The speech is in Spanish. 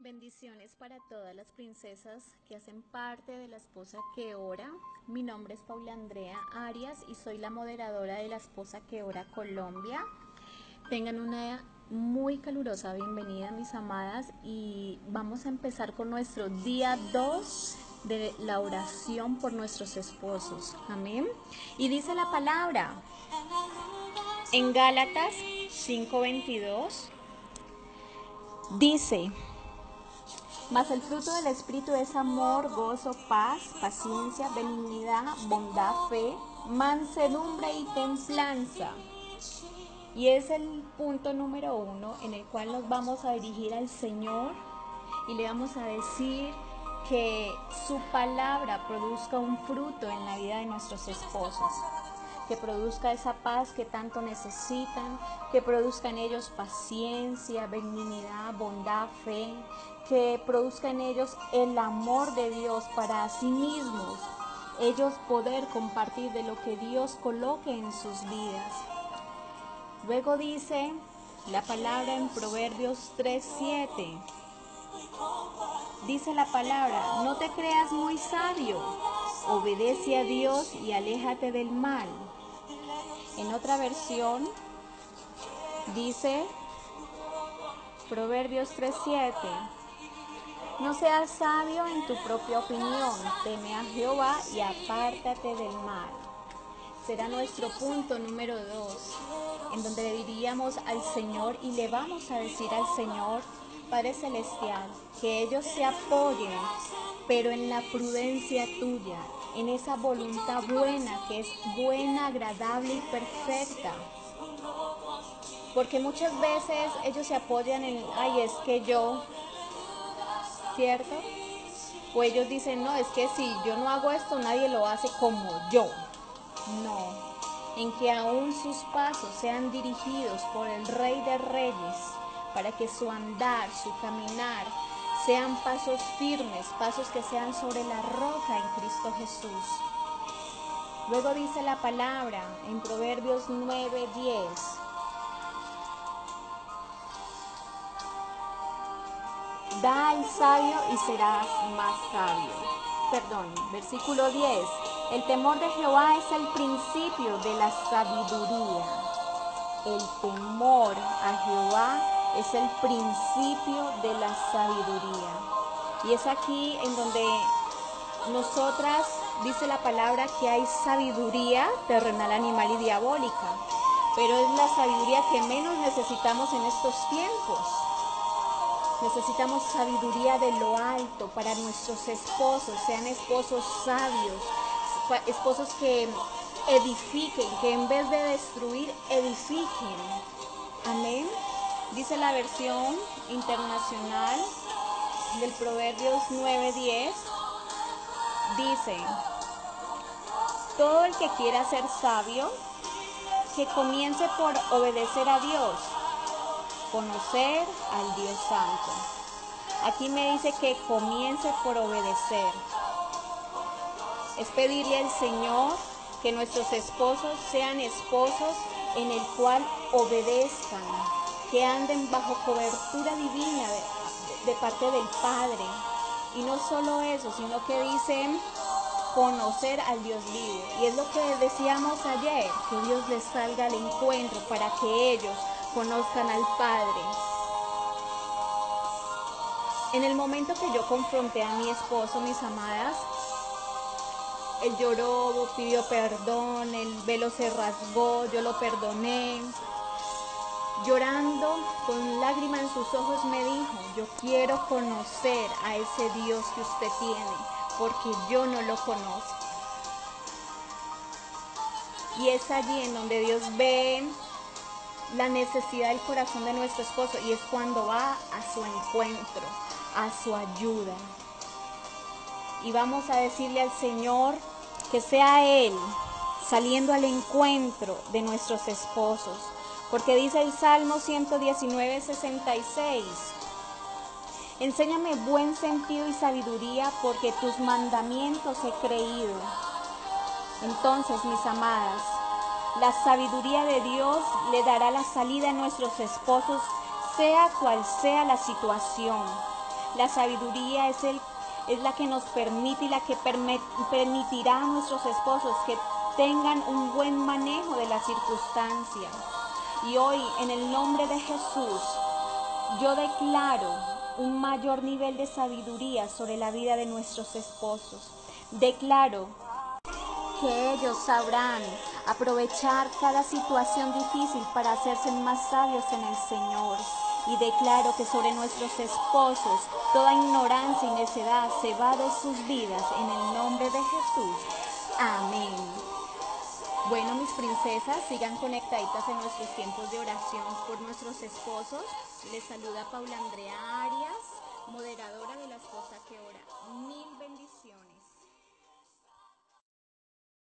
Bendiciones para todas las princesas que hacen parte de la esposa que ora. Mi nombre es Paula Andrea Arias y soy la moderadora de la esposa que ora Colombia. Tengan una muy calurosa bienvenida mis amadas y vamos a empezar con nuestro día 2 de la oración por nuestros esposos. Amén. Y dice la palabra en Gálatas 5:22. Dice, mas el fruto del Espíritu es amor, gozo, paz, paciencia, benignidad, bondad, fe, mansedumbre y templanza. Y es el punto número uno en el cual nos vamos a dirigir al Señor y le vamos a decir que su palabra produzca un fruto en la vida de nuestros esposos que produzca esa paz que tanto necesitan, que produzca en ellos paciencia, benignidad, bondad, fe, que produzca en ellos el amor de Dios para sí mismos, ellos poder compartir de lo que Dios coloque en sus vidas. Luego dice la palabra en Proverbios 3:7. Dice la palabra, no te creas muy sabio, obedece a Dios y aléjate del mal. En otra versión dice Proverbios 3:7. No seas sabio en tu propia opinión, teme a Jehová y apártate del mal. Será nuestro punto número dos, en donde le diríamos al Señor y le vamos a decir al Señor, Padre Celestial, que ellos se apoyen, pero en la prudencia tuya, en esa voluntad buena que es buena, agradable y perfecta. Porque muchas veces ellos se apoyan en, ay, es que yo, ¿cierto? O ellos dicen, no, es que si yo no hago esto, nadie lo hace como yo. No, en que aún sus pasos sean dirigidos por el Rey de Reyes, para que su andar, su caminar, sean pasos firmes, pasos que sean sobre la roca en Cristo Jesús. Luego dice la palabra en Proverbios 9:10. Da al sabio y serás más sabio. Perdón, versículo 10. El temor de Jehová es el principio de la sabiduría. El temor a Jehová es el principio de la sabiduría. Y es aquí en donde nosotras, dice la palabra, que hay sabiduría terrenal, animal y diabólica. Pero es la sabiduría que menos necesitamos en estos tiempos. Necesitamos sabiduría de lo alto para nuestros esposos, sean esposos sabios, esposos que edifiquen, que en vez de destruir, edifiquen. Amén. Dice la versión internacional del Proverbios 9:10, dice, todo el que quiera ser sabio, que comience por obedecer a Dios, conocer al Dios Santo. Aquí me dice que comience por obedecer. Es pedirle al Señor que nuestros esposos sean esposos en el cual obedezcan, que anden bajo cobertura divina de, parte del Padre. Y no solo eso, sino que dicen conocer al Dios vivo. Y es lo que decíamos ayer, que Dios les salga al encuentro para que ellos conozcan al Padre. En el momento que yo confronté a mi esposo, mis amadas, él lloró, pidió perdón, el velo se rasgó, yo lo perdoné. Llorando, con lágrimas en sus ojos, me dijo, yo quiero conocer a ese Dios que usted tiene, porque yo no lo conozco. Y es allí en donde Dios ve la necesidad del corazón de nuestro esposo y es cuando va a su encuentro, a su ayuda. Y vamos a decirle al Señor que sea Él saliendo al encuentro de nuestros esposos. Porque dice el Salmo 119, 66. Enséñame buen sentido y sabiduría porque tus mandamientos he creído. Entonces, mis amadas, la sabiduría de Dios le dará la salida a nuestros esposos, sea cual sea la situación. La sabiduría es, el, es la que nos permite y la que permitirá a nuestros esposos que tengan un buen manejo de las circunstancias. Y hoy, en el nombre de Jesús, yo declaro un mayor nivel de sabiduría sobre la vida de nuestros esposos. Declaro que ellos sabrán aprovechar cada situación difícil para hacerse más sabios en el Señor. Y declaro que sobre nuestros esposos toda ignorancia y necedad se va de sus vidas en el nombre de Jesús. Amén. Bueno, mis princesas, sigan conectaditas en nuestros tiempos de oración por nuestros esposos. Les saluda Paula Andrea Arias, moderadora de la esposa que ora. Mil bendiciones.